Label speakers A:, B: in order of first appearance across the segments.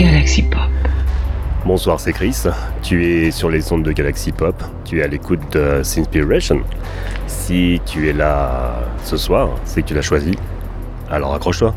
A: Galaxy Pop.
B: Bonsoir, c'est Chris. Tu es sur les ondes de Galaxy Pop. Tu es à l'écoute de Sinspiration. Si tu es là ce soir, c'est que tu l'as choisi. Alors accroche-toi.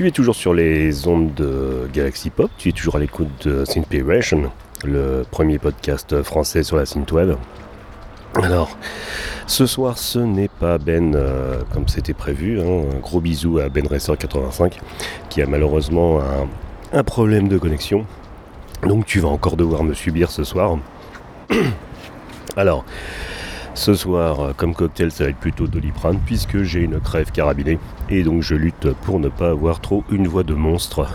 C: Tu es toujours sur les ondes de Galaxy Pop, tu es toujours à l'écoute de Synthpiration, le premier podcast français sur la synthwave. Alors, ce soir, ce n'est pas Ben euh, comme c'était prévu. Hein. Un gros bisou à Ben Racer 85 qui a malheureusement un, problème de connexion. Donc tu vas encore devoir me subir ce soir. Alors, ce soir, euh, comme cocktail, ça va être plutôt Doliprane puisque j'ai une crève carabinée et donc je lutte pour ne pas avoir trop une voix de monstre.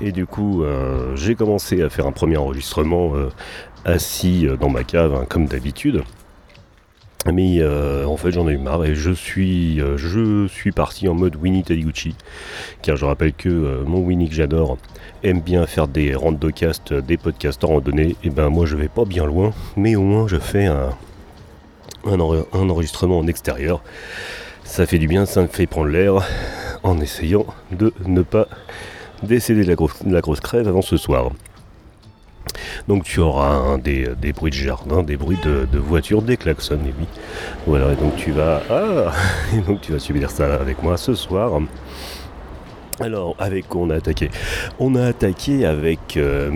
C: Et du coup, euh, j'ai commencé à faire un premier enregistrement euh, assis dans ma cave, hein, comme d'habitude. Mais en fait, j'en ai eu marre et je suis, suis parti en mode Winnie Taniguchi. Car je rappelle que mon Winnie que j'adore aime bien faire des randocast, des podcasts en randonnée, et ben moi je vais pas bien loin, mais au moins je fais un, enregistrement en extérieur. Ça fait du bien, ça me fait prendre l'air en essayant de ne pas décéder de la grosse crève avant ce soir. Donc tu auras des, bruits de jardin, des bruits de, voiture, des klaxons, et oui. Voilà, et donc tu vas. Ah Et donc tu vas subir ça avec moi ce soir. Alors, avec quoi on a attaqué? On a attaqué avec euh,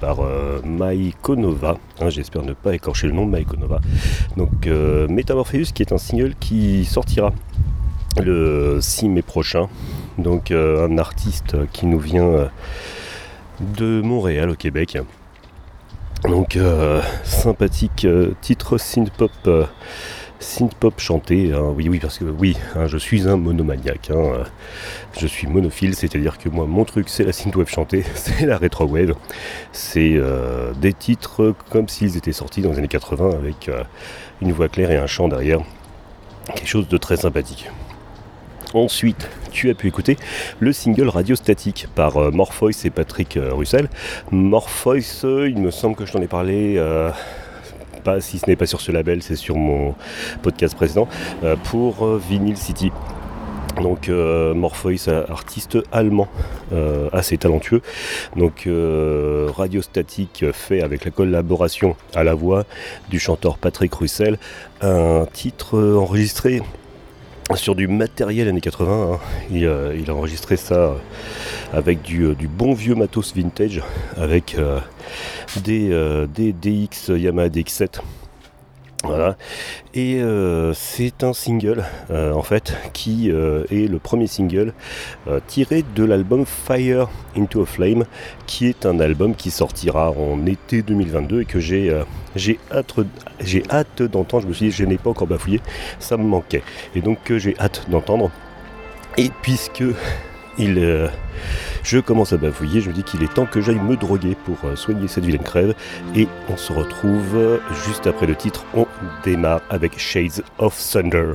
C: par euh, Maikonova. Hein, j'espère ne pas écorcher le nom de Maikonova. Donc, euh, qui est un single qui sortira le 6 mai prochain. Donc, un artiste qui nous vient de Montréal au Québec. Donc, sympathique titre synth-pop synth-pop chanté. Hein. oui, oui, parce que oui, hein, je suis un monomaniaque. Hein. je suis monophile, c'est-à-dire que moi, mon truc, c'est la synthwave chantée, c'est la rétro-wave. C'est euh, des titres comme s'ils étaient sortis dans les années 80 avec euh, une voix claire et un chant derrière. Quelque chose de très sympathique. Ensuite, tu as pu écouter le single Radio Statique par euh, et Patrick Russell. Morpheus, il me semble que je t'en ai parlé si ce n'est pas sur ce label, c'est sur mon podcast précédent, euh, pour euh, Vinyl City. Donc euh, artiste allemand assez talentueux. Donc Radio Statique fait avec la collaboration à la voix du chanteur Patrick Russell un titre enregistré sur du matériel années 80. Hein. Il, a enregistré ça avec du, bon vieux matos vintage, avec des, des DX Yamaha DX7 voilà. Et euh, c'est un single euh, en fait qui euh, est le premier single tiré de l'album Fire into a Flame qui est un album qui sortira en été 2022 et que j'ai hâte, j'ai hâte d'entendre. Je me suis dit je n'ai pas encore bafouillé, ça me manquait. Et donc j'ai hâte d'entendre. Et puisque il je commence à bavouiller, je me dis qu'il est temps que j'aille me droguer pour euh, soigner cette vilaine crève. Et on se retrouve juste après le titre. On démarre avec Shades of Thunder.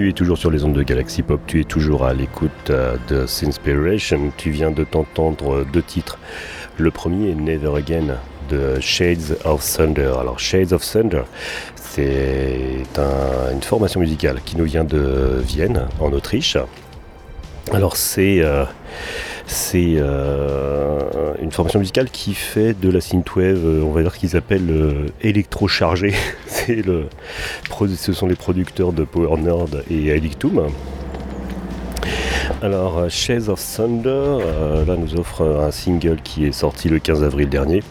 C: Tu es toujours sur les ondes de Galaxy Pop, tu es toujours à l'écoute euh, de Sinspiration. Tu viens de t'entendre deux titres. Le premier est Never Again de Shades of Thunder. Alors Shades of Thunder, c'est une formation musicale qui nous vient de Vienne, en Autriche. Alors c'est euh, c'est euh, une formation musicale qui fait de la synthwave, euh, on va dire qu'ils appellent euh, électrochargé. c'est le, ce sont les producteurs de Power Nerd et Elictum. Alors, Chase of Thunder, là nous offre un single qui est sorti le 15 avril dernier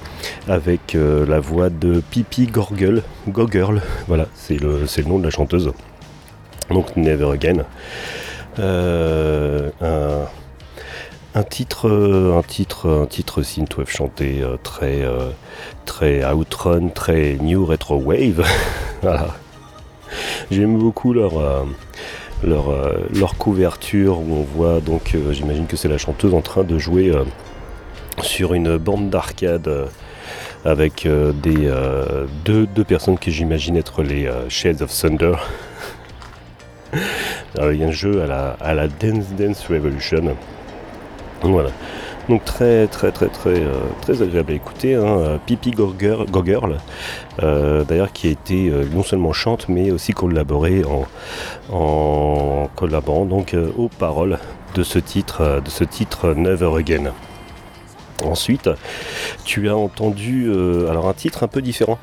C: avec la voix de Pipi Gorgle, Gogurl, voilà, c'est le, le, nom de la chanteuse. Donc Never Again. Un titre, euh, un titre, un titre synthwave chanté euh, très, euh, très outrun, très new retro wave. J'aime beaucoup leur, leur, leur couverture où on voit donc, j'imagine que c'est la chanteuse en train de jouer sur une bande d'arcade avec des deux, deux, personnes que j'imagine être les Shades of Thunder. il y a un jeu à la, à la Dance Dance Revolution voilà. Donc très très très très euh, très agréable à écouter. Hein. Euh, Pipi Gogurl, euh, d'ailleurs qui a été non seulement chante mais aussi collaboré en, en collaborant donc aux paroles de ce titre de ce titre Never Again. Ensuite, tu as entendu alors un titre un peu différent.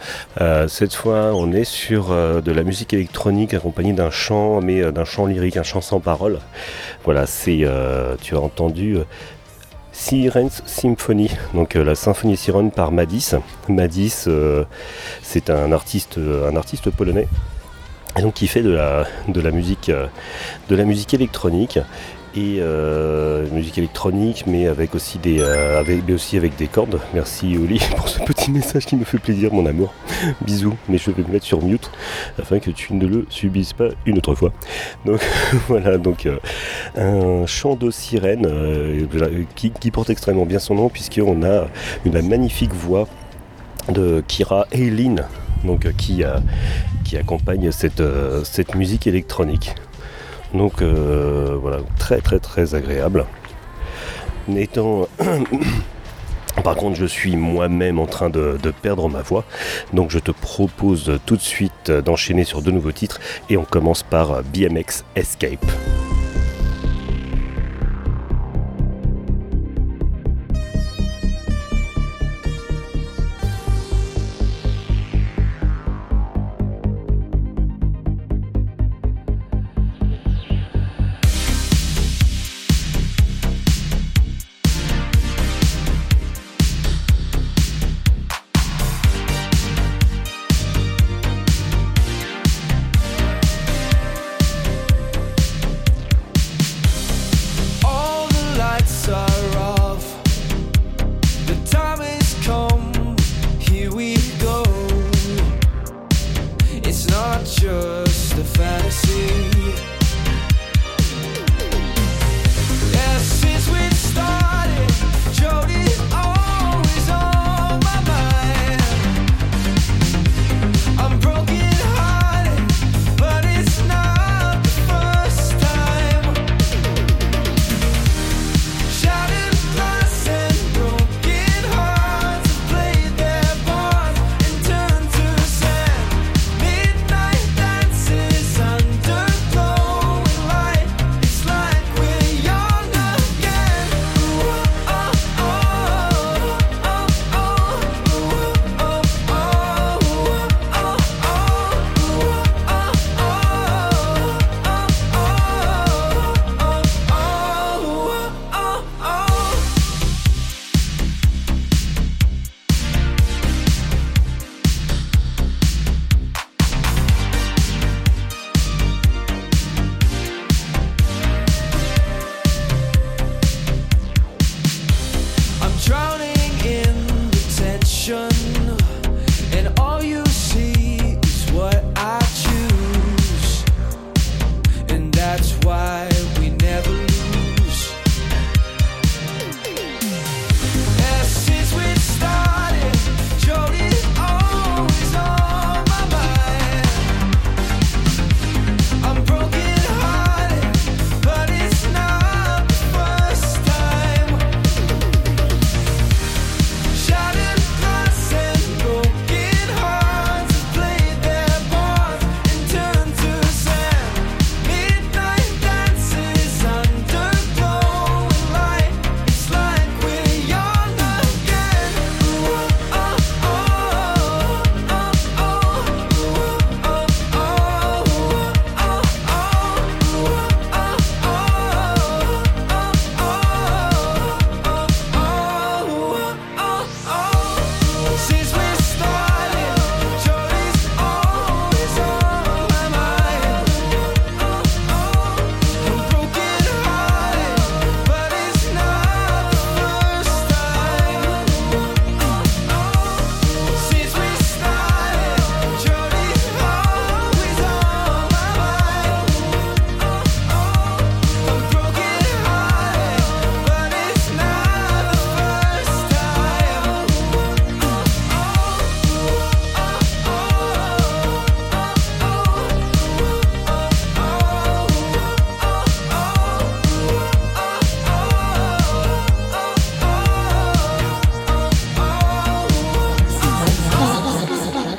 C: cette fois, on est sur de la musique électronique accompagnée d'un chant, mais d'un chant lyrique, un chant sans parole. Voilà, c'est tu as entendu Sirens Symphony, donc euh, la symphonie sirène par Madis. Madis, euh, c'est un artiste, un artiste polonais, et donc qui fait de la, musique, euh, de la musique électronique et euh, musique électronique, mais avec aussi des, euh, avec, aussi avec des cordes. Merci Oli pour ce petit message qui me fait plaisir, mon amour. Bisous, mais je vais me mettre sur mute afin que tu ne le subisses pas une autre fois. Donc voilà, donc euh, un chant de sirène qui, porte extrêmement bien son nom puisqu'on a une magnifique voix de Kira Eileen, donc qui, qui accompagne cette, cette musique électronique. Donc euh, voilà, très très très agréable. Étant Par contre, je suis moi-même en train de, de, perdre ma voix, donc je te propose tout de suite d'enchaîner sur de nouveaux titres et on commence par BMX Escape.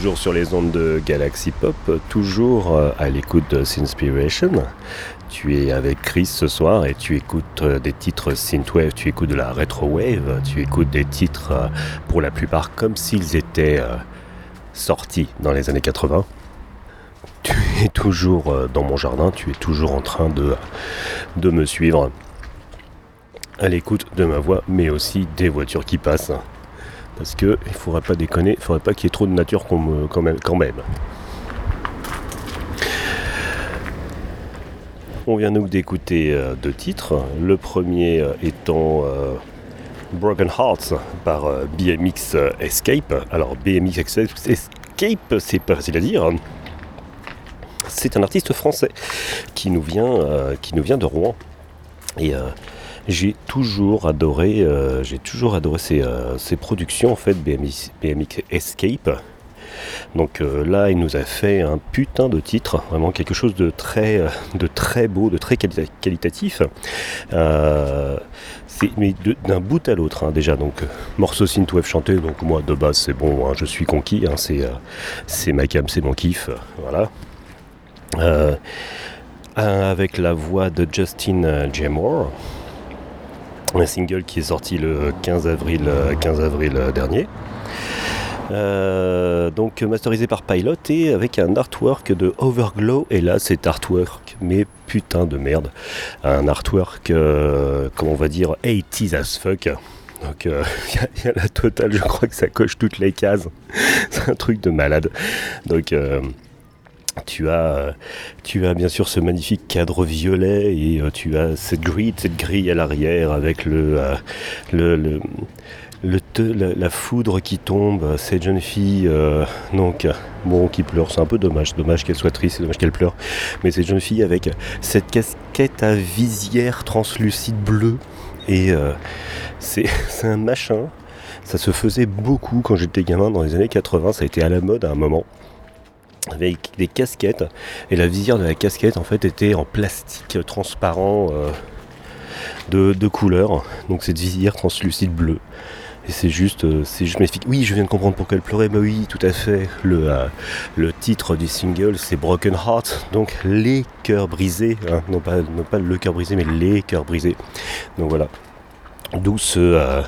C: toujours sur les ondes de Galaxy Pop, toujours euh, à l'écoute de Synspiration. Tu es avec Chris ce soir et tu écoutes euh, des titres synthwave, tu écoutes de la retrowave, tu écoutes des titres euh, pour la plupart comme s'ils étaient sortis dans les années 80. Tu es toujours dans mon jardin, tu es toujours en train de me suivre à l'écoute de ma voix, mais aussi des voitures qui passent. Parce que il faudrait pas déconner, il faudrait pas qu'il y ait trop de nature quand même. On vient nous d'écouter euh, deux titres. Le premier euh, étant euh, Broken Hearts par BMX Escape. Alors BMX Escape, c'est pas facile à dire. C'est un artiste français qui nous vient, qui nous vient de Rouen. Et j'ai toujours adoré, euh, j'ai toujours adoré ces, euh, productions en fait BMX, Escape. Donc euh, là, il nous a fait un putain de titre, vraiment quelque chose de très, de très beau, de très qualitatif. Mais d'un bout à l'autre hein, déjà. Donc morceau synthwave chanté, donc moi de base c'est bon, hein, je suis conquis, hein, c'est ma cam, c'est mon kiff, voilà. avec la voix de Justin J. Un single qui est sorti le 15 avril, 15 avril dernier. Euh, donc masterisé par Pilot et avec un artwork de Overglow. Et là, cet artwork, mais putain de merde, un artwork, euh, comment on va dire, 80s as fuck. Donc il euh, y, a la totale, je crois que ça coche toutes les cases. C'est un truc de malade. Donc tu as, tu as bien sûr ce magnifique cadre violet et tu as cette grille, cette grille à l'arrière avec le, le la, foudre qui tombe, cette jeune fille, euh, donc, bon, qui pleure, c'est un peu dommage, dommage qu'elle soit triste, c'est dommage qu'elle pleure, mais cette jeune fille avec cette casquette à visière translucide bleue, et euh, c'est un machin, ça se faisait beaucoup quand j'étais gamin dans les années 80, ça a été à la mode à un moment avec des casquettes et la visière de la casquette en fait était en plastique transparent euh, de, couleur donc cette visière translucide bleue et c'est juste, euh, c'est juste magnifique. Oui, je viens de comprendre pourquoi elle pleurait. Mais oui, tout à fait. Le, euh, le titre du single, c'est Broken Heart. Donc les cœurs brisés. Hein. Non, pas, non pas le cœur brisé, mais les cœurs brisés. Donc voilà. D'où ce.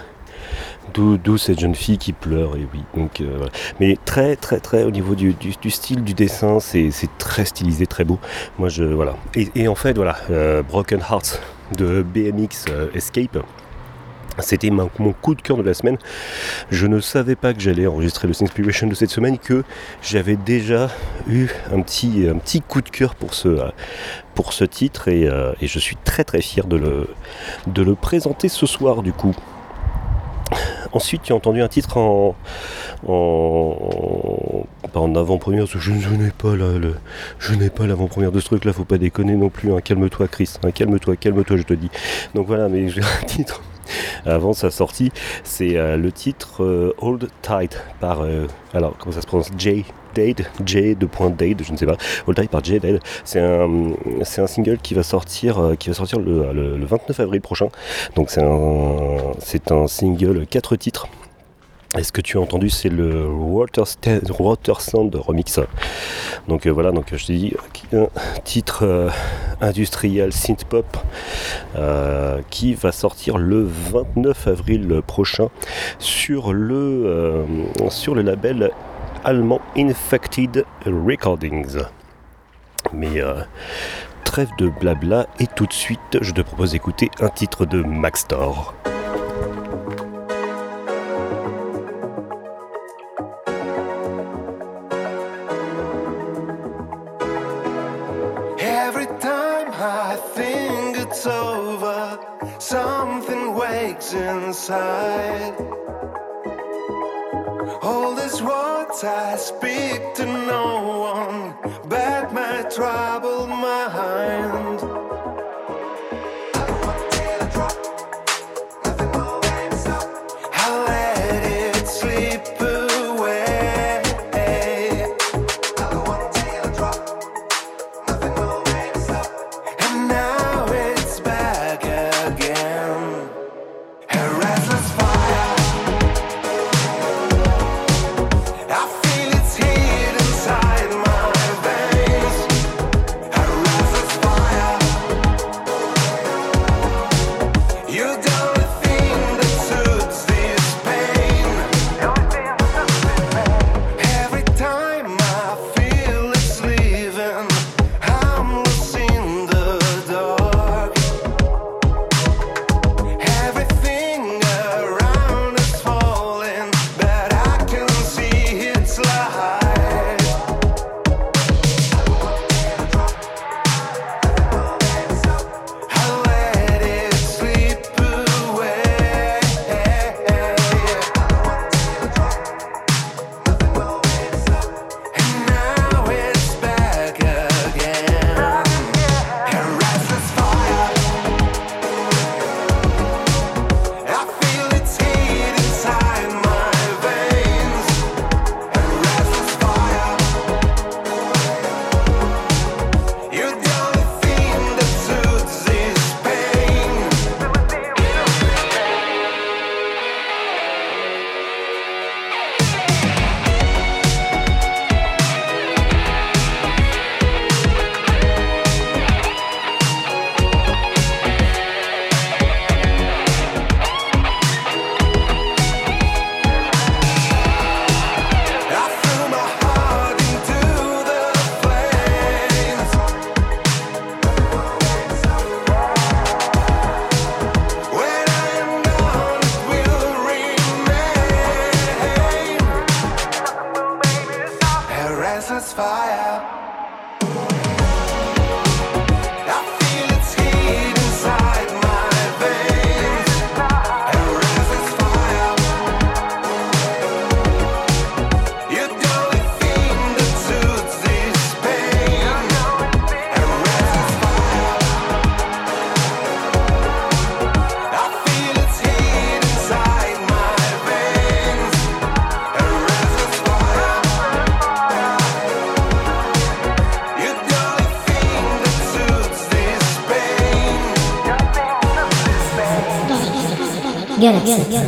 C: D'où cette jeune fille qui pleure, et oui. Donc, voilà. Mais très, très, très, au niveau du, style du dessin, c'est très stylisé, très beau. Moi, je. Voilà. Et, et en fait, voilà, Broken Heart de BMX Escape. C'était mon coup de cœur de la semaine. Je ne savais pas que j'allais enregistrer le Inspiration de cette semaine, que j'avais déjà eu un petit, un petit coup de cœur pour ce, pour ce titre et, euh, je suis très très fier de le, de le présenter ce soir du coup. Ensuite, tu as entendu un titre en, en, en avant-première, que je, n'ai pas le, je n'ai pas l'avant-première de ce truc-là, faut pas déconner non plus. Hein. Calme-toi, Chris. Hein. calme-toi, calme-toi, je te dis. Donc voilà, mais j'ai un titre avant sa sortie. C'est euh, le titre euh, Old Tide par, euh, alors comment ça se prononce? J. Dade, J de point Dade, je ne sais pas, Old Tide par J Dade. C'est un, c'est un single qui va sortir, qui va sortir le, le 29 avril prochain. Donc c'est un, c'est un single 4 titres et ce que tu as entendu, c'est le Water, Sound remix. Donc euh, voilà, donc je te dis un titre euh, industriel synth pop euh, qui va sortir le 29 avril prochain sur le, sur le label allemand Infected Recordings. Mais trêve de blabla et tout de suite, je te propose d'écouter un titre de Max Thor. Inside. All this words I speak to no one, but my troubled mind.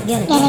D: Galaxy,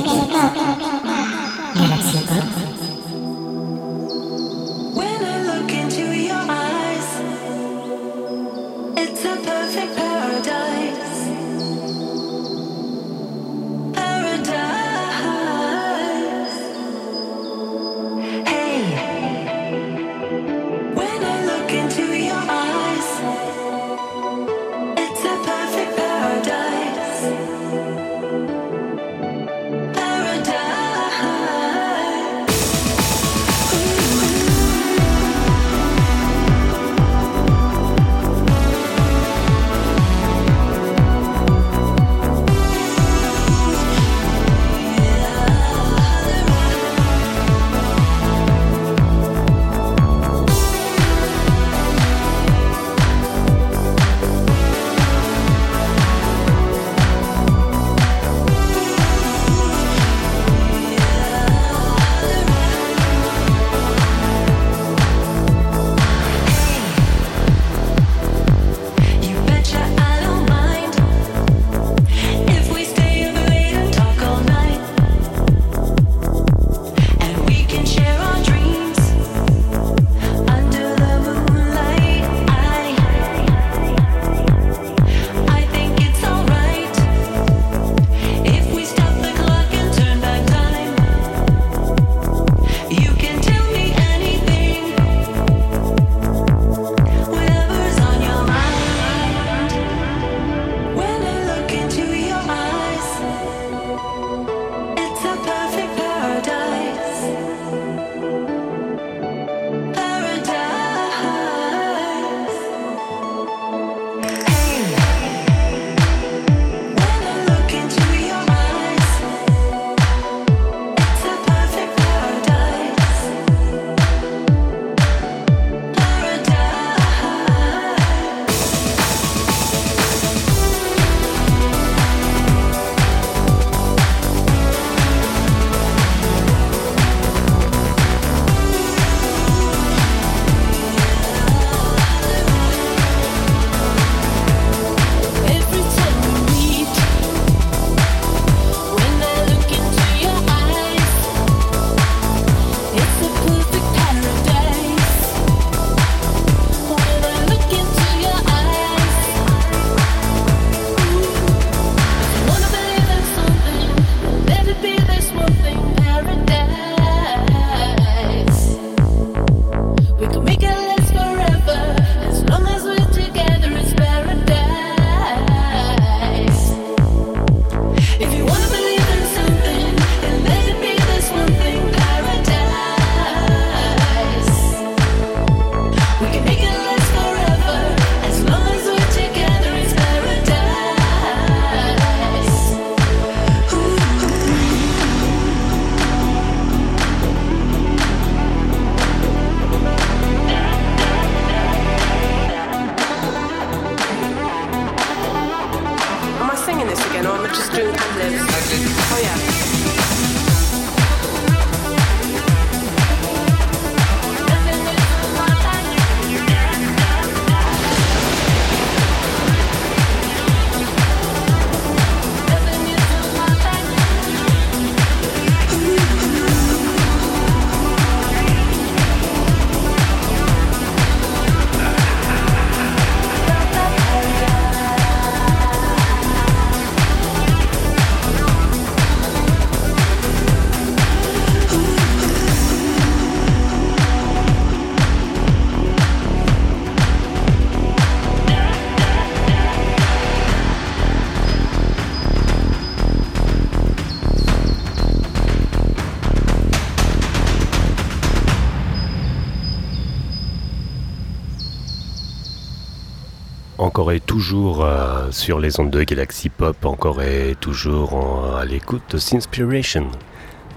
C: toujours euh, sur les ondes de Galaxy Pop, encore et toujours à l'écoute de Sinspiration.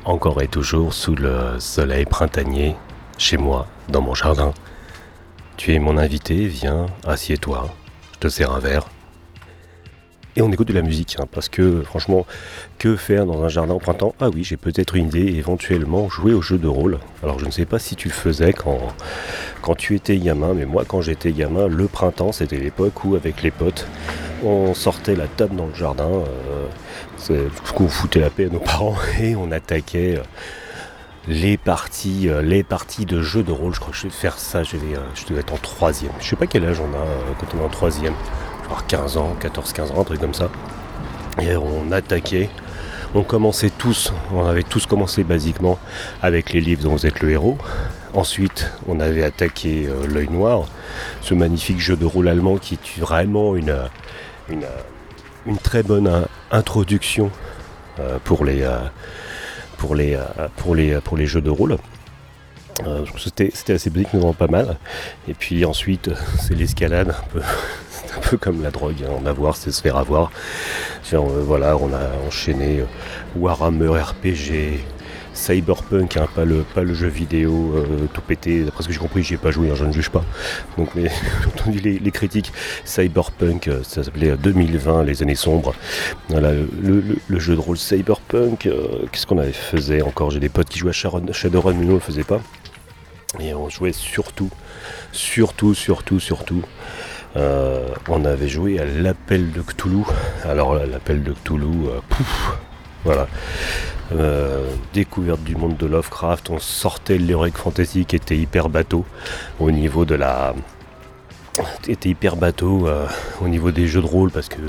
C: Encore et toujours sous le soleil printanier, chez moi, dans mon jardin. Tu es mon invité, viens, assieds-toi, je te sers un verre. Et on écoute de la musique, hein, parce que franchement, que faire dans un jardin au printemps? Ah oui, j'ai peut-être une idée, éventuellement jouer au jeu de rôle. Alors je ne sais pas si tu le faisais quand, quand tu étais gamin, mais moi quand j'étais gamin, le printemps c'était l'époque où avec les potes, on sortait la table dans le jardin, euh, qu'on foutait la paix à nos parents et on attaquait euh, les parties, euh, les parties de jeux de rôle. Je crois que je vais faire ça, je, vais, euh, je devais être en troisième. Je sais pas quel âge on a quand on est en troisième. Avoir 15 ans, 14-15 ans, un truc comme ça. Et on attaquait. On commençait tous, on avait tous commencé basiquement avec les livres dont vous êtes le héros. Ensuite, on avait attaqué euh, l'œil noir, ce magnifique jeu de rôle allemand qui est vraiment une, euh, euh, une très bonne introduction pour, les, pour, les, pour, les, pour les jeux de rôle. C'était assez basique, mais vraiment pas mal. Et puis ensuite, c'est l'escalade, un peu, un peu comme la drogue, hein, en avoir, c'est se faire avoir. Voilà, on a enchaîné Warhammer RPG, Cyberpunk, hein, pas, le, jeu vidéo euh, tout pété. D'après ce que j'ai compris, j'y ai pas joué, hein, je ne juge pas. Donc, mais j'ai entendu les, critiques. Cyberpunk, euh, ça s'appelait euh, 2020, les années sombres. Voilà, le, jeu de rôle Cyberpunk, euh, qu'est-ce qu'on avait faisait encore? J'ai des potes qui jouaient à Shadowrun, mais nous on le faisait pas. Et on jouait surtout, surtout, surtout, surtout. euh, on avait joué à l'appel de Cthulhu. Alors l'appel de Cthulhu, euh, pouf, voilà. Euh, découverte du monde de Lovecraft, on sortait l'Heroic Fantasy qui était hyper bateau au niveau de la. était hyper bateau euh, au niveau des jeux de rôle parce que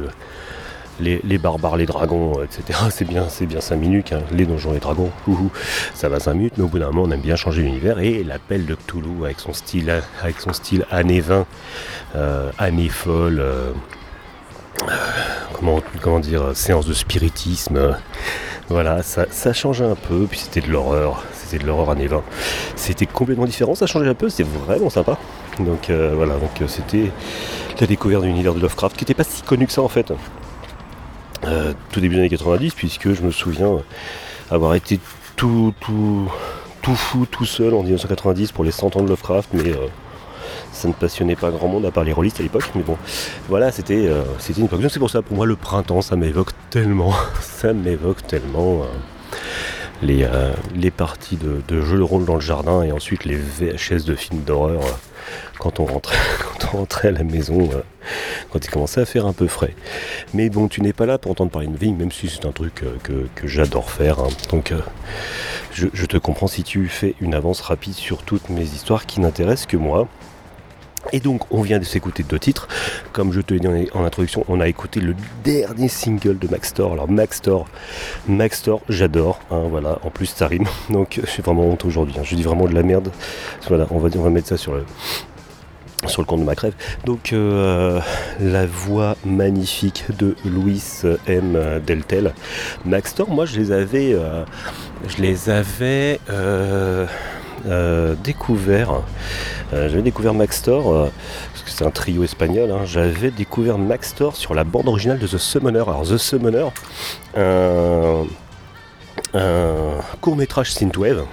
C: les, barbares, les dragons, euh, etc. C'est bien, c'est bien 5 minutes, hein. les donjons, les dragons, ça va 5 minutes, mais au bout d'un moment on aime bien changer l'univers et l'appel de Cthulhu avec son style, avec son style années 20, euh, années comment, comment dire, euh, séance de spiritisme, euh, voilà, ça, ça changeait un peu, puis c'était de l'horreur, c'était de l'horreur années 20. C'était complètement différent, ça changeait un peu, c'était vraiment sympa. Donc euh, voilà, donc euh, c'était la découverte de l'univers de Lovecraft qui n'était pas si connu que ça en fait. Euh, tout début des années 90, puisque je me souviens avoir été tout, tout, tout fou tout seul en 1990 pour les 100 ans de Lovecraft, mais euh, ça ne passionnait pas grand monde à part les rôlistes à l'époque. Mais bon, voilà, c'était euh, une époque. Donc c'est pour ça, pour moi, le printemps, ça m'évoque tellement, ça m'évoque tellement. euh, les, euh, les parties de, jeux de rôle dans le jardin et ensuite les VHS de films d'horreur quand on rentrait quand on rentrait à la maison quand il commençait à faire un peu frais. Mais bon, tu n'es pas là pour entendre parler de Ving, même si c'est un truc que, que j'adore faire. hein. Donc, je, je te comprends si tu fais une avance rapide sur toutes mes histoires qui n'intéressent que moi. Et donc, on vient de s'écouter deux titres. Comme je te l'ai dit en, introduction, on a écouté le dernier single de Maxtor. Alors, Maxtor, Maxtor, j'adore. hein, voilà, en plus, ça rime. Donc, j'ai vraiment honte aujourd'hui. hein. Je dis vraiment de la merde. Voilà, on va, on va mettre ça sur le, sur le compte de ma crève. Donc euh, la voix magnifique de Louis M. Deltel. Maxtor, moi je les avais, euh, je les avais euh, euh, découverts. Euh, J'avais découvert Maxtor, euh, parce que c'est un trio espagnol. hein. J'avais découvert Maxtor sur la bande originale de The Summoner. Alors The Summoner, un, court métrage synthwave.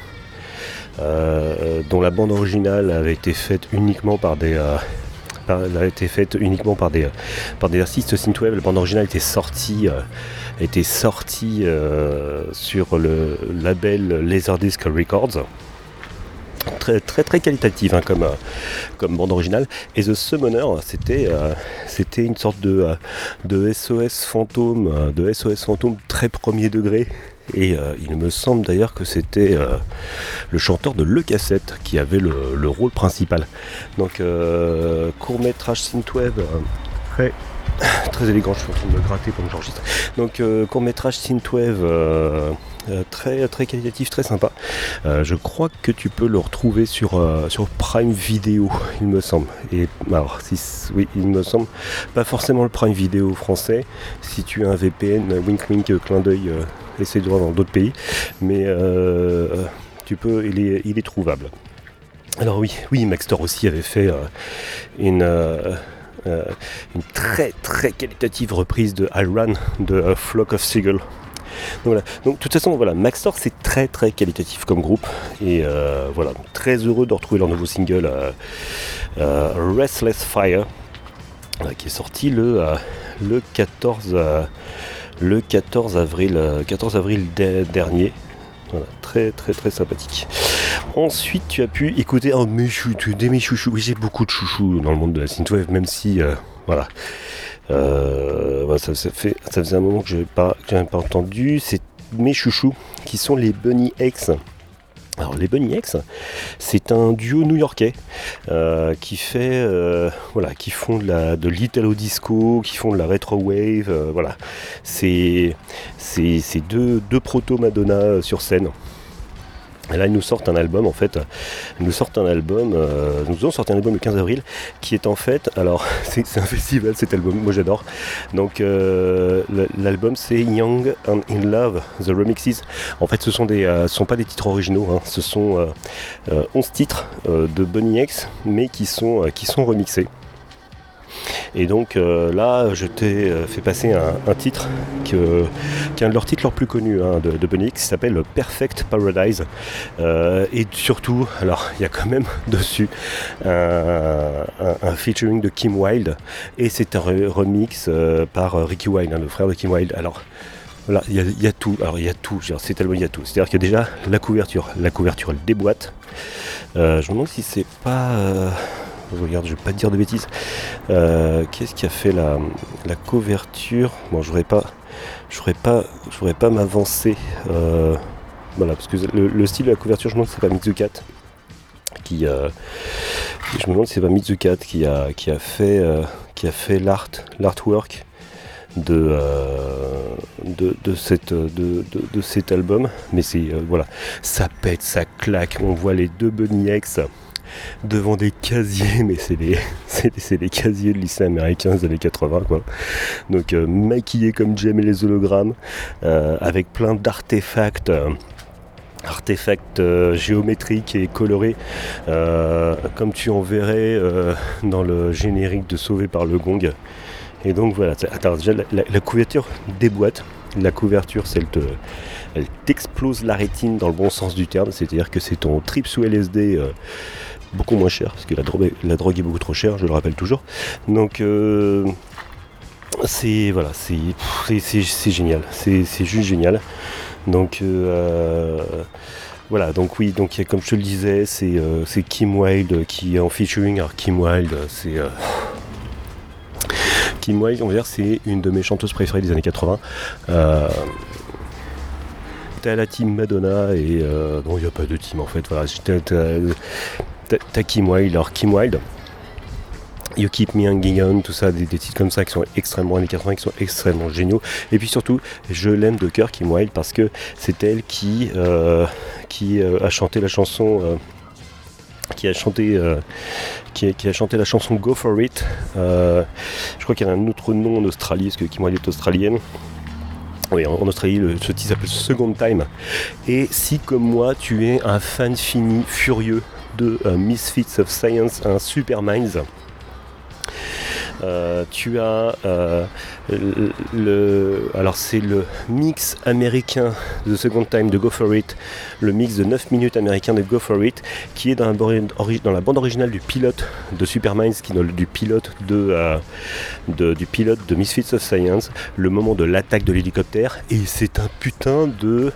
C: euh, dont la bande originale avait été faite uniquement par des été faite uniquement par des par des artistes synthwave. La bande originale était sortie était sortie sur le label Laserdisc Records. Très très très qualitative hein, comme euh, comme bande originale. Et The Summoner, c'était euh, c'était une sorte de euh, de SOS fantôme, de SOS fantôme très premier degré. Et euh, il me semble d'ailleurs que c'était euh, le chanteur de Le Cassette qui avait le, le rôle principal. Donc euh, court métrage synthwave euh, très très élégant. Je suis en train de me gratter comme j'enregistre. Donc euh, court métrage synthwave très très qualitatif, très sympa. Euh, je crois que tu peux le retrouver sur euh, sur Prime Video, il me semble. Et alors si oui, il me semble pas forcément le Prime Video français. Si tu as un VPN, wink wink, euh, clin d'œil. euh, essayer de voir dans d'autres pays, mais euh, tu peux, il est, il est trouvable. Alors oui, oui, Maxtor aussi avait fait euh, une, euh, euh, une très très qualitative reprise de I Run de euh, Flock of Seagull. Donc voilà. De toute façon, voilà, Maxtor c'est très très qualitatif comme groupe et euh, voilà, très heureux de retrouver leur nouveau single euh, euh, Restless Fire qui est sorti le, le 14 euh, le 14 avril 14 avril de- dernier. Voilà, très très très sympathique. Ensuite, tu as pu écouter un chouchous, des mes chouchous. Oui, j'ai beaucoup de chouchous dans le monde de la synthwave, même si voilà. Euh, voilà, ça, fait, faisait un moment que je n'avais pas, entendu. C'est mes chouchous qui sont les Bunny X. Alors les Bunny X, c'est un duo new-yorkais euh, qui fait, euh, voilà, qui font de la de l'italo disco, qui font de la retro wave, voilà. C'est deux proto Madonna sur scène. Et là, ils nous sortent un album, en fait. Ils nous sortent un album, euh, nous ont sorti un album le 15 avril, qui est en fait, alors, c'est un festival cet album, moi j'adore. Donc, euh, l'album c'est Young and in Love, The Remixes. En fait, ce sont des, euh, sont pas des titres originaux, hein. ce sont euh, euh, 11 titres de Bunny X, mais qui sont, qui sont remixés. Et donc euh, là, je t'ai euh, fait passer un, titre qui est un de leurs titres leurs plus connus hein, de, de Bunny qui s'appelle Perfect Paradise. Euh, et surtout, alors il y a quand même dessus un, featuring de Kim Wilde, et c'est un re- remix par Ricky Wilde, hein, le frère de Kim Wilde. Alors voilà, il y, a- y a tout. Alors il y a tout. C'est tellement il y a tout. C'est-à-dire que déjà la couverture, la couverture elle déboîte. Euh, je me demande si c'est pas. Je regarde, je vais pas dire de bêtises. Euh, Qu'est-ce qui a fait la, la couverture? Bon, je voudrais pas, je voudrais pas, je voudrais pas m'avancer. euh, voilà, parce que le, le style de la couverture, je me demande si c'est pas Mizukat qui. euh, je me demande si c'est pas Mizukat qui a, qui a fait, euh, qui a fait l'art, l'artwork de, euh, de, de, de, de- de cet album. Mais c'est euh, voilà, ça pète, ça claque. On voit les deux Bunny X devant des casiers, mais c'est des, c'est des, des casiers de lycée américain des années 80 quoi. Donc euh, maquillés comme Jem et les hologrammes, euh, avec plein d'artefacts. euh, artefacts euh, géométriques et colorés comme tu en verrais dans le générique de Sauvé par le Gong et donc voilà attends déjà la, couverture déboîte la couverture c'est elle te elle t'explose la rétine dans le bon sens du terme c'est à dire que c'est ton trip sous LSD beaucoup moins cher parce que la drogue, la drogue est beaucoup trop chère je le rappelle toujours donc euh, c'est voilà c'est génial c'est juste génial donc euh, voilà, donc oui, donc comme je te le disais, c'est euh, Kim Wilde qui est en featuring. Alors Kim Wilde, c'est euh, Kim Wilde, on va dire, c'est une de mes chanteuses préférées des années 80. Euh, T'as la team Madonna et euh, non, il n'y a pas de team en fait. Voilà, t'as- Kim Wilde. Alors Kim Wilde, You Keep Me Hanging On, tout ça, des, titres comme ça qui sont extrêmement années 80, qui sont extrêmement géniaux. Et puis surtout, je l'aime de cœur Kim Wilde parce que c'est elle qui, euh, qui euh, a chanté la chanson. euh, qui a chanté qui, a, chanté la chanson Go For It je crois qu'il y a un autre nom en Australie parce que Kim Wilde est australienne oui, en, en Australie, le, ce titre s'appelle Second Time. Et si, comme moi, tu es un fan fini, furieux de Misfits of Science, un Super Minds, euh, tu as euh, le, alors c'est le mix américain de Second Time de Go For It, le mix de 9 minutes américain de Go For It, qui est dans la, bande originale du pilote de Super Minds, qui est dans le- du pilote de, euh, de- pilote de Misfits of Science, le moment de l'attaque de l'hélicoptère, et c'est un putain de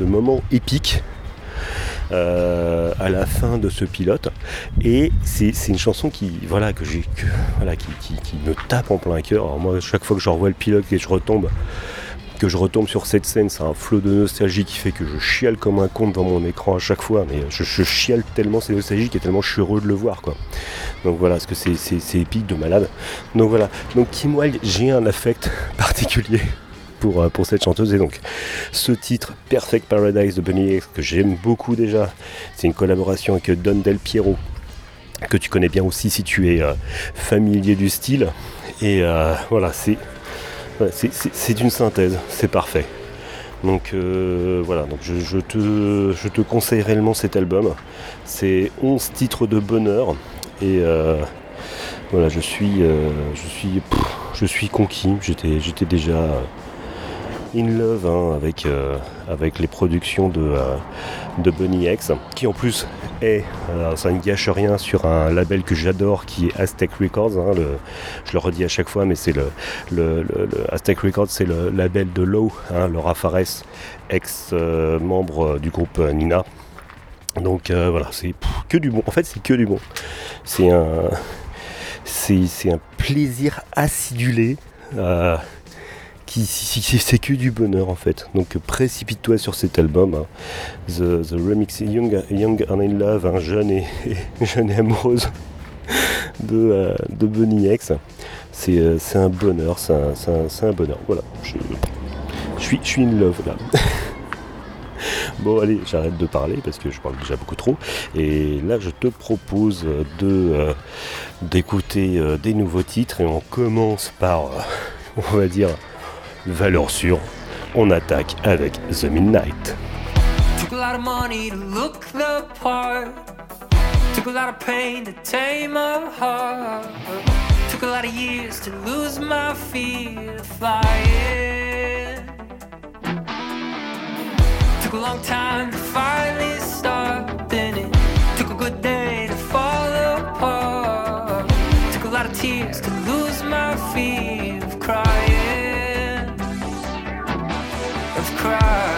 C: moment épique. Euh, à la fin de ce pilote. Et c'est une chanson qui voilà que j'ai que- voilà qui, me tape en plein cœur. Alors moi chaque fois que je revois le pilote et je retombe que je retombe sur cette scène c'est un flot de nostalgie qui fait que je chiale comme un con devant mon écran à chaque fois mais je, chiale tellement c'est nostalgique et tellement je suis heureux de le voir quoi. Donc voilà parce que c'est épique de malade. Donc voilà. Donc Kim Wilde j'ai un affect particulier pour, euh, pour cette chanteuse. Et donc ce titre Perfect Paradise de Bunny X que j'aime beaucoup déjà c'est une collaboration avec Don Del Piero que tu connais bien aussi si tu es euh, familier du style. Et euh, voilà c'est c'est- une synthèse c'est parfait. Donc voilà donc je, te, je te conseille réellement cet album. C'est 11 titres de bonheur. Et Voilà, je suis, je suis, je suis conquis. J'étais, déjà in love hein, avec, euh, avec les productions de, euh, de Bunny X, qui en plus est, euh, ça ne gâche rien, sur un label que j'adore, qui est Aztec Records. hein, je le redis à chaque fois, mais c'est le, le, Aztec Records, c'est le label de Low, hein, Laura Fares, ex-membre du groupe Nina. Donc voilà, c'est que du bon. En fait, c'est que du bon. C'est un, c'est un plaisir acidulé. Qui, c'est que du bonheur en fait. Donc précipite-toi sur cet album, hein. The, The Remix Young, Young and in Love, hein, jeune et, jeune et amoureuse de, euh, de Bunny X. C'est, euh, un bonheur, c'est un, un- bonheur. Voilà, je, suis, je suis in love là. Bon allez, j'arrête de parler parce que je parle déjà beaucoup trop. Et là, je te propose de euh, d'écouter euh, des nouveaux titres et on commence par, euh, on va dire, valeur sûre. On attaque avec The Midnight.
D: Took a lot of money to look the part. Took a lot of pain to tame a heart. Took a lot of years to lose my fear of flying. Took a long time to finally start. Then it took a good day to fall apart. Took a lot of tears to lose my fear of crying. Of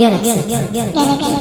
E: Galaxy Pop. Galaxy Pop. Galaxy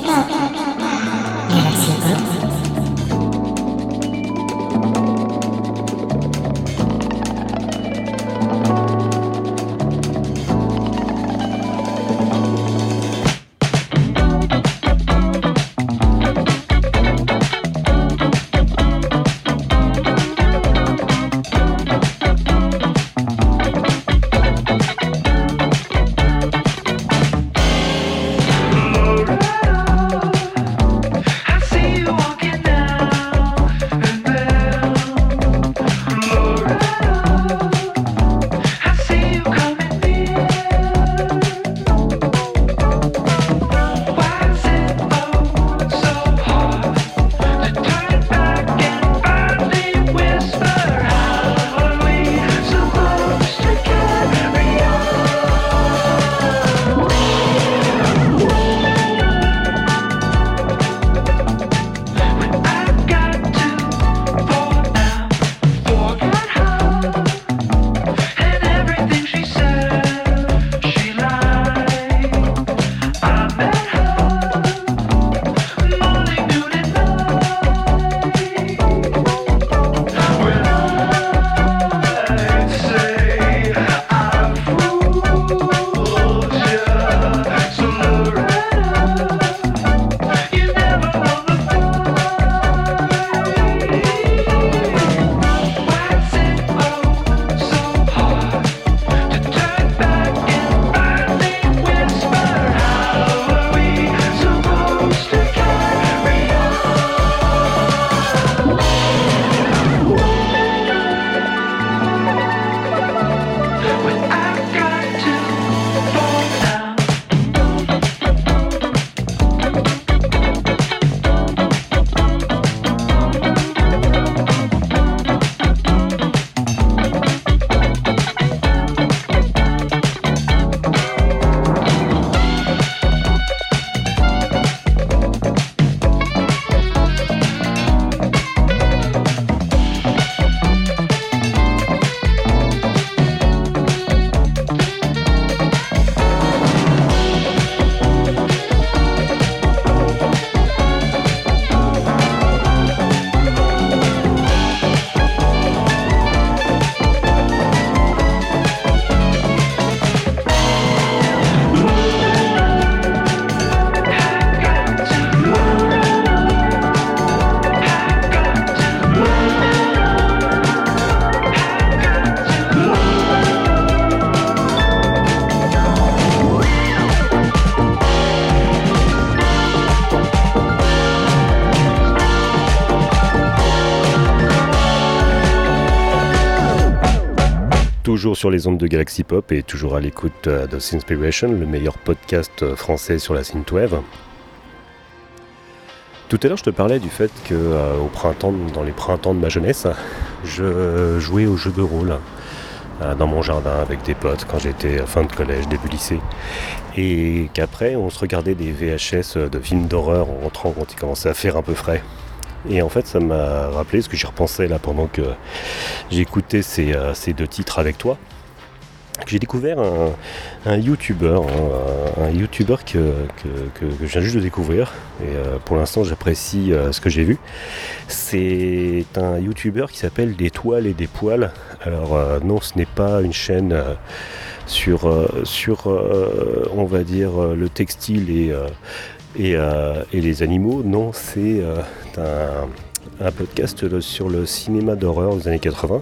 C: Toujours sur les ondes de Galaxy Pop et toujours à l'écoute euh, de Sinspiration, le meilleur podcast euh, français sur la synthwave. Tout à l'heure, je te parlais du fait que euh, au printemps, dans les printemps de ma jeunesse, je jouais aux jeux de rôle dans mon jardin avec des potes quand j'étais fin de collège, début lycée. Et qu'après, on se regardait des VHS de films d'horreur en rentrant quand il commençait à faire un peu frais. Et en fait, ça m'a rappelé, ce que j'y repensais là pendant que j'écoutais ces, euh, ces deux titres avec toi, j'ai découvert un, un YouTuber, hein, un, YouTuber que, que, je viens juste de découvrir. Et euh, pour l'instant, j'apprécie euh, ce que j'ai vu. C'est un YouTuber qui s'appelle Des toiles et des poils. Alors non, ce n'est pas une chaîne sur, sur on va dire, le textile et, et, euh, et les animaux. Non, c'est euh, un, podcast sur le cinéma d'horreur des années 80.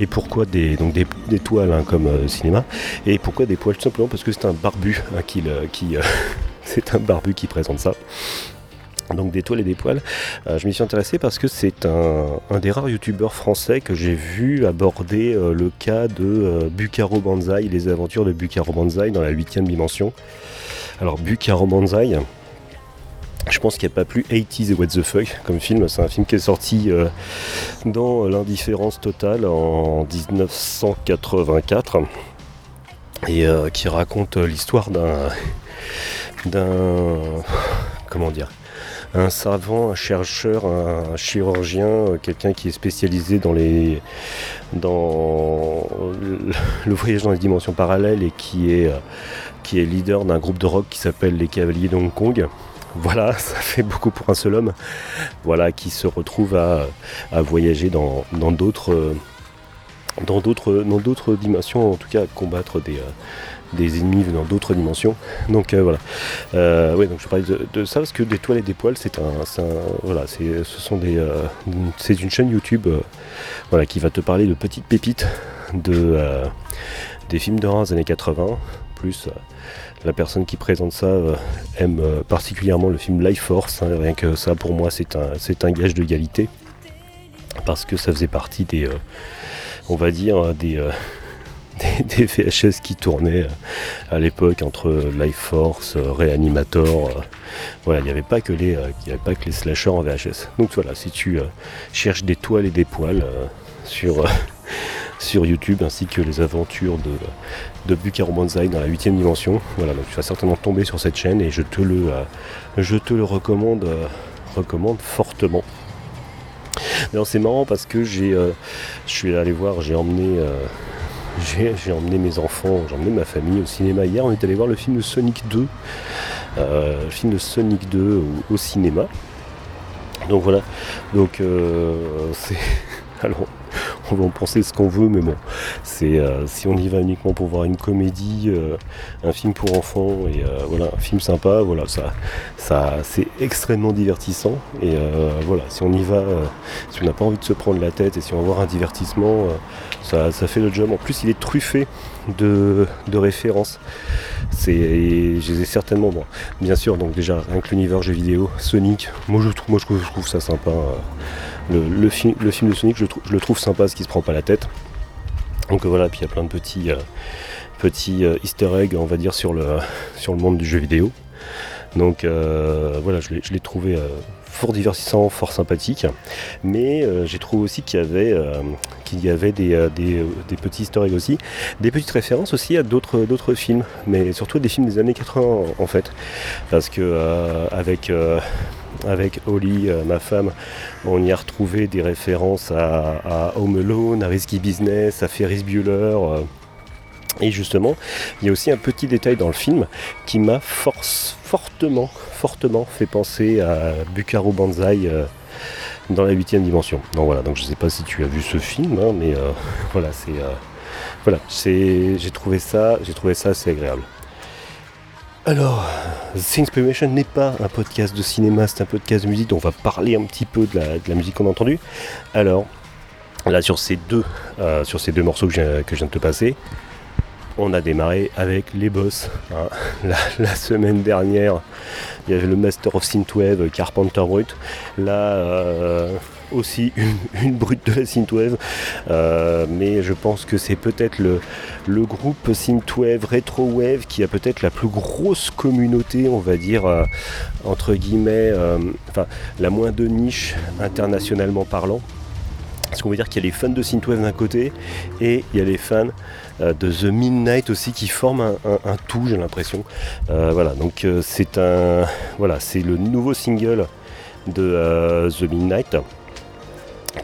C: Et pourquoi des, donc des, toiles hein, comme euh, cinéma Et pourquoi des poils Tout simplement parce que c'est un barbu hein, qui, le- qui, c'est un barbu qui présente ça. Donc des toiles et des poils. Je m'y suis intéressé parce que c'est un, des rares youtubeurs français que j'ai vu aborder le cas de Bucaro Banzai, les aventures de Bucaro Banzai dans la huitième dimension. Alors Bucaro Banzai, je pense qu'il n'y a pas plus 80s et What the Fuck comme film. C'est un film qui est sorti euh, dans l'indifférence totale en 1984 et euh, qui raconte euh, l'histoire d'un d'un comment dire un savant, un chercheur, un chirurgien, quelqu'un qui est spécialisé dans les dans le, voyage dans les dimensions parallèles et qui est qui est leader d'un groupe de rock qui s'appelle les Cavaliers d'Hong Kong. Voilà, ça fait beaucoup pour un seul homme. Voilà, qui se retrouve à, voyager dans dans d'autres euh, dans d'autres dans d'autres dimensions, en tout cas à combattre des euh, ennemis venant d'autres dimensions. Donc euh, voilà. Donc je parlais de, ça parce que des toiles et des poils, c'est un, voilà, c'est, ce sont des, c'est une chaîne YouTube, voilà, qui va te parler de petites pépites de des films d'horreur des années 80. Plus la personne qui présente ça euh, aime euh, particulièrement le film Life Force. hein, rien que ça, pour moi, c'est un, c'est un gage de qualité parce que ça faisait partie des, euh, on va dire, des des, VHS qui tournaient à l'époque entre Life Force, Reanimator. voilà, il n'y avait pas que les, avait pas que les slashers en VHS. Donc voilà, si tu cherches des toiles et des poils sur sur YouTube ainsi que les aventures de de Bucaro Banzai dans la huitième dimension, voilà, donc tu vas certainement tomber sur cette chaîne et je te le euh, euh, recommande fortement. D'ailleurs, c'est marrant parce que j'ai, euh, je suis allé voir, j'ai emmené, j'ai, emmené mes enfants, j'ai emmené ma famille au cinéma hier. On est allé voir le film de Sonic 2, euh, le film de Sonic 2 au, cinéma. Donc voilà, donc c'est, alors on va en penser ce qu'on veut, mais bon, euh, si on y va uniquement pour voir une comédie, euh, un film pour enfants et euh, voilà, un film sympa, voilà, ça, c'est extrêmement divertissant et voilà, si on y va, si on n'a pas envie de se prendre la tête et si on va voir un divertissement, ça, fait le job. En plus, il est truffé de, références. C'est, je les ai certainement, bon, bien sûr, donc déjà, que l'univers jeux vidéo, Sonic, moi je trouve, moi, je trouve, ça sympa. Le, film, le film de Sonic, je, le trouve sympa parce qu'il se prend pas la tête. Donc euh, voilà, puis il y a plein de petits, euh, petits euh, easter eggs, on va dire, sur le, sur le monde du jeu vidéo. Donc voilà, je l'ai, trouvé fort divertissant, fort sympathique. Mais j'ai trouvé aussi qu'il y avait, qu'il y avait des, des, petits easter eggs aussi, des petites références aussi à d'autres, films, mais surtout des films des années 80 en, fait. Parce que avec, avec Holly, euh, ma femme, on y a retrouvé des références à, Home Alone, à Risky Business, à Ferris Bueller. euh, et justement, il y a aussi un petit détail dans le film qui m'a fortement, fortement fait penser à Bucaro Banzai euh, dans la huitième dimension. Donc voilà, donc je sais pas si tu as vu ce film, hein, mais voilà, c'est voilà, j'ai trouvé j'ai trouvé ça assez agréable. Alors, The Inspiration n'est pas un podcast de cinéma, c'est un podcast de musique, on va parler un petit peu de la, musique qu'on a entendue. Alors, là sur ces deux, euh, sur ces deux morceaux que je, que je viens de te passer, on a démarré avec les boss. hein. La, semaine dernière, il y avait le Master of Synthwave Carpenter Brut. Là, euh, aussi une, brute de la Synthwave. Euh, mais je pense que c'est peut-être le, groupe Synthwave Retrowave qui a peut-être la plus grosse communauté, on va dire, euh, entre guillemets, enfin, la moins de niche internationalement parlant. Parce qu'on va dire qu'il y a les fans de Synthwave d'un côté et il y a les fans de The Midnight aussi qui forment un, tout, j'ai l'impression. Euh, voilà, donc euh, c'est un, voilà, c'est le nouveau single de euh, The Midnight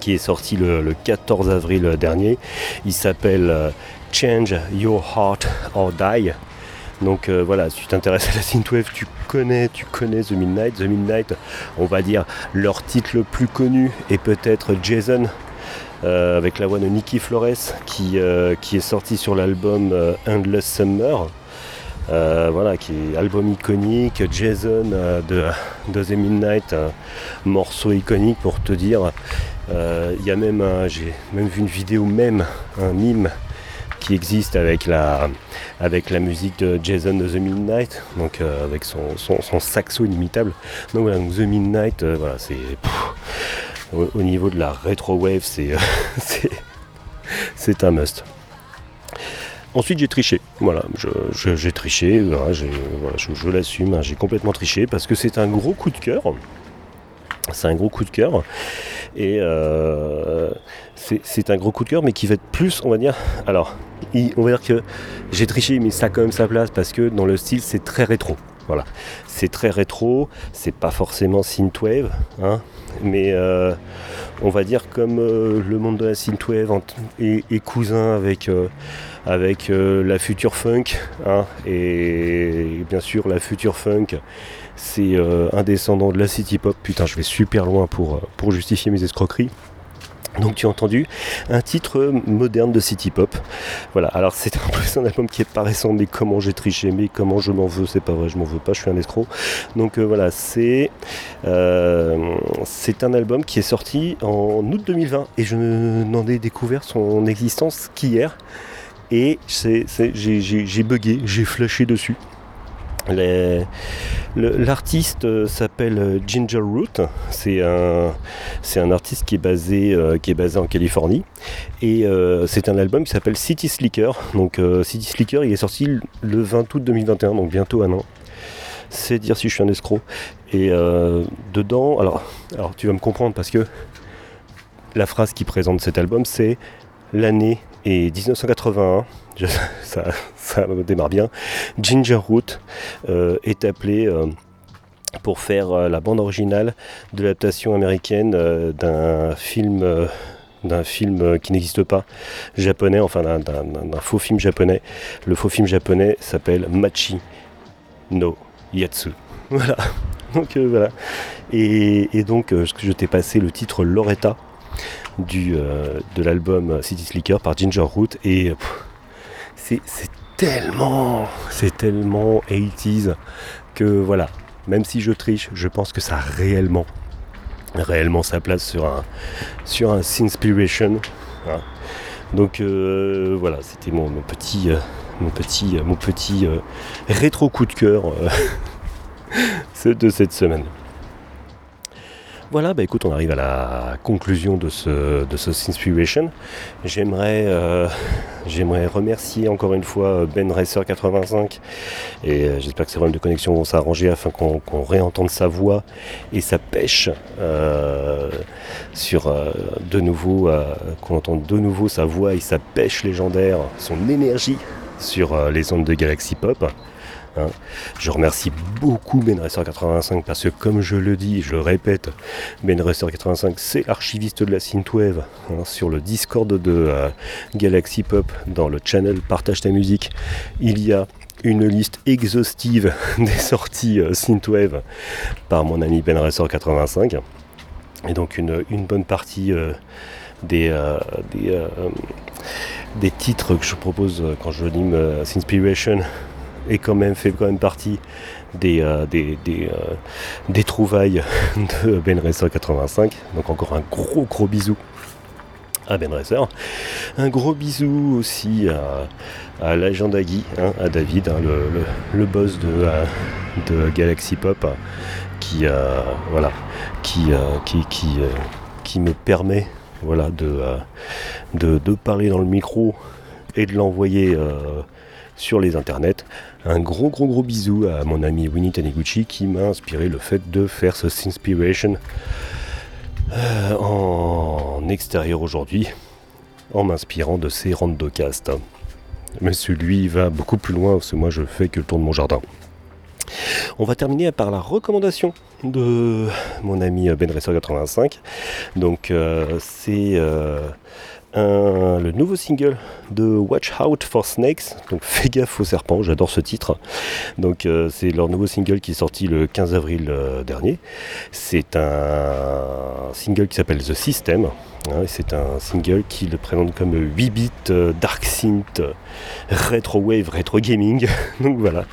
C: qui est sorti le, le 14 avril dernier. Il s'appelle euh, Change Your Heart or Die. Donc euh, voilà, si tu t'intéresses à la synthwave, tu connais, tu connais The Midnight. The Midnight, on va dire leur titre le plus connu est peut-être Jason, euh, avec la voix de Nicky Flores, qui, euh, qui est sorti sur l'album euh, Endless Summer. Euh, voilà, qui est album iconique, Jason euh, de, The Midnight, morceau iconique pour te dire. Euh, Il y a même, j'ai même vu une vidéo même, un mime qui existe avec la, avec la musique de Jason de The Midnight, donc euh, avec son, son, son saxo inimitable. Donc voilà, donc The Midnight, euh, voilà, c'est au, au niveau de la retro wave, c'est euh, un must. Ensuite, j'ai triché. Voilà, j'ai triché. je je l'assume. hein, j'ai complètement triché parce que c'est un gros coup de cœur. C'est un gros coup de cœur. Et euh, c'est un gros coup de cœur, mais qui va être plus, on va dire. Alors, on va dire que j'ai triché, mais ça a quand même sa place parce que dans le style, c'est très rétro. Voilà, c'est très rétro. C'est pas forcément synthwave, hein, mais euh, on va dire comme euh, le monde de la synthwave est, est cousin avec euh, la future funk, hein, et bien sûr la future funk, c'est un descendant de la city pop. Putain, je vais super loin pour justifier mes escroqueries. Donc tu as entendu un titre moderne de city pop. Voilà, alors c'est un un album qui est pas récent, mais comment j'ai triché, mais comment je m'en veux, c'est pas vrai, je m'en veux pas, je suis un escroc. Donc euh, voilà, c'est euh, c'est un album qui est sorti en août 2020 et je n'en ai découvert son existence qu'hier. Et j'ai bugué, j'ai flashé dessus. L'artiste euh, s'appelle euh, Ginger Root. C'est un, artiste qui est basé, euh, en Californie. Et c'est un album qui s'appelle City Slicker. Donc City Slicker, il est sorti le 20 août 2021, donc bientôt un an. C'est dire si je suis un escroc. Et dedans, alors tu vas me comprendre parce que la phrase qui présente cet album, c'est l'année est 1981. Je- ça, démarre bien. Ginger Root euh, est appelé euh, pour faire euh, la bande originale de l'adaptation américaine d'un film. d'un film qui n'existe pas, japonais, enfin d'un- faux film japonais. Le faux film japonais s'appelle Machi no Yatsu. Voilà. Donc voilà. Et, et donc je t'ai passé le titre Loretta du, euh, de l'album City Slicker par Ginger Root et c'est tellement, c'est tellement 80s que voilà, même si je triche, je pense que ça a réellement, réellement sa place sur un, sur un Sinspiration. hein. Donc euh, voilà, c'était mon, mon petit, euh, mon petit, mon petit rétro coup de cœur de cette semaine. Voilà, bah écoute, on arrive à la conclusion de ce, de ce Sinspiration. J'aimerais, euh, j'aimerais remercier encore une fois Ben Racer 85 et euh, j'espère que ces problèmes de connexion vont s'arranger afin qu'on réentende sa voix et sa pêche euh, sur euh, de nouveau, euh, qu'on entende de nouveau sa voix et sa pêche légendaire, son énergie sur euh, les ondes de Galaxy Pop. Hein. Je remercie beaucoup Ben Racer 85 parce que comme je le dis, je le répète, Ben Racer 85 c'est l'archiviste de la synthwave hein, sur le Discord de euh, Galaxy Pop dans le channel Partage ta musique. Il y a une liste exhaustive des sorties euh, synthwave par mon ami Ben Racer 85 et donc une, bonne partie euh, des, titres que je propose quand je anime Sinspiration est quand même fait quand même partie des, euh, des, des, euh, des trouvailles de Ben Racer 85. Donc encore un gros gros bisou à Ben Racer. Un gros bisou aussi à, à l'agent Agui, hein, à David, hein, le, le- le boss de, euh, de Galaxy Pop, qui, voilà, qui, qui, qui, qui me permet voilà, de, de, de parler dans le micro et de l'envoyer sur les internets. Un gros gros gros bisou à mon ami Winnie Taniguchi qui m'a inspiré le fait de faire ce Sinspiration euh, en extérieur aujourd'hui en m'inspirant de ces randocasts. Mais celui va beaucoup plus loin parce que moi je fais que le tour de mon jardin. On va terminer par la recommandation de mon ami Ben Racer 85. Donc euh, c'est euh, le nouveau single de Watch Out for Snakes. Donc fais gaffe aux serpents, j'adore ce titre. Donc euh, c'est leur nouveau single qui est sorti le 15 avril euh, dernier. C'est un single qui s'appelle The System. hein, c'est un single qui le présente comme 8 bits euh, dark synth, retro wave, retro gaming. Donc voilà.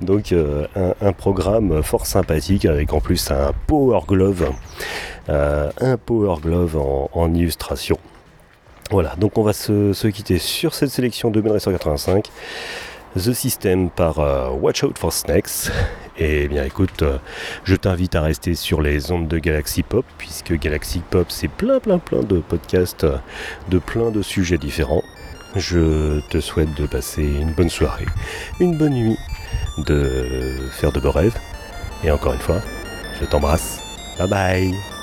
C: Donc un, programme fort sympathique avec en plus un power glove, un power glove en illustration. Voilà, donc on va se, se quitter sur cette sélection de 1985. The System par euh, Watch Out for Snakes. Et bien écoute, euh, je t'invite à rester sur les ondes de Galaxy Pop, puisque Galaxy Pop c'est plein plein plein de podcasts euh, de plein de sujets différents. Je te souhaite de passer une bonne soirée, une bonne nuit, de faire de beaux rêves. Et encore une fois, je t'embrasse. Bye bye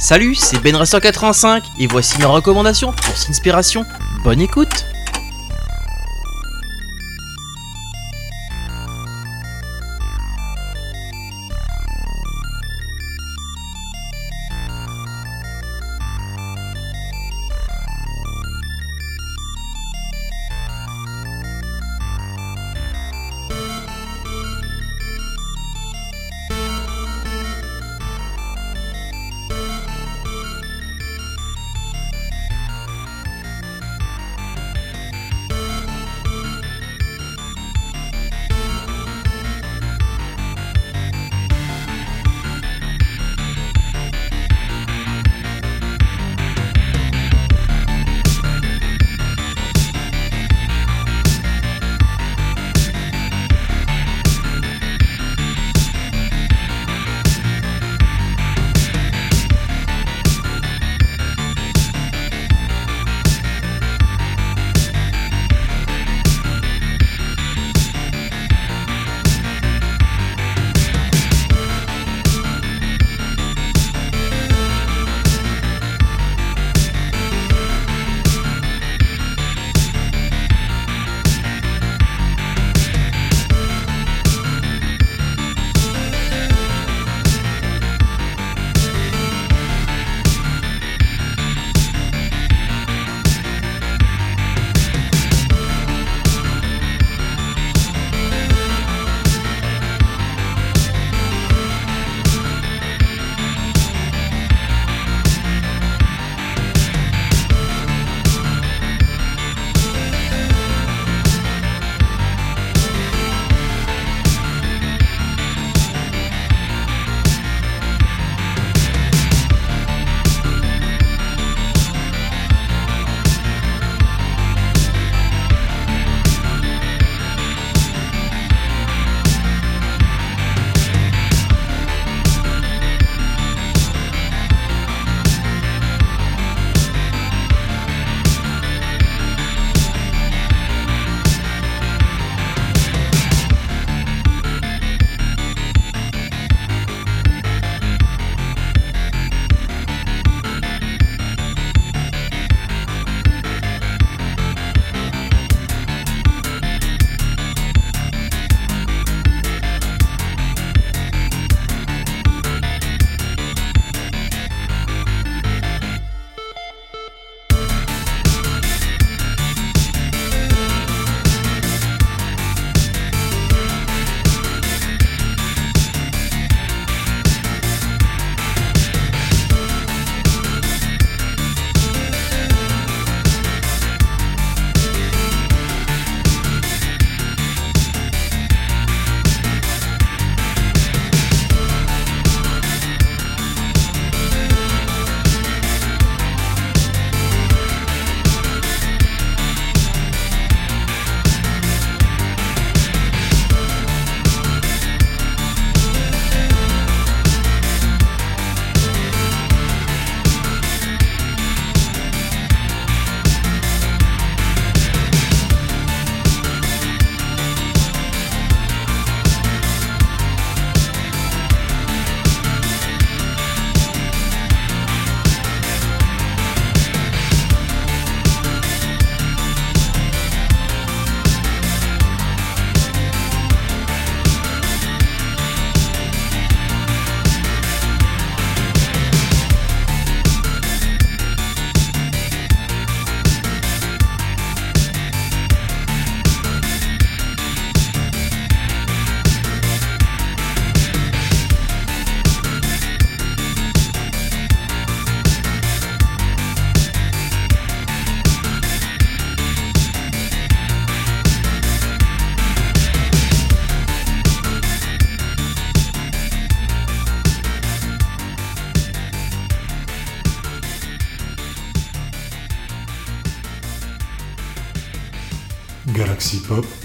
F: Salut, c'est Ben Racer 85 et voici mes recommandations pour Sinspiration. Bonne écoute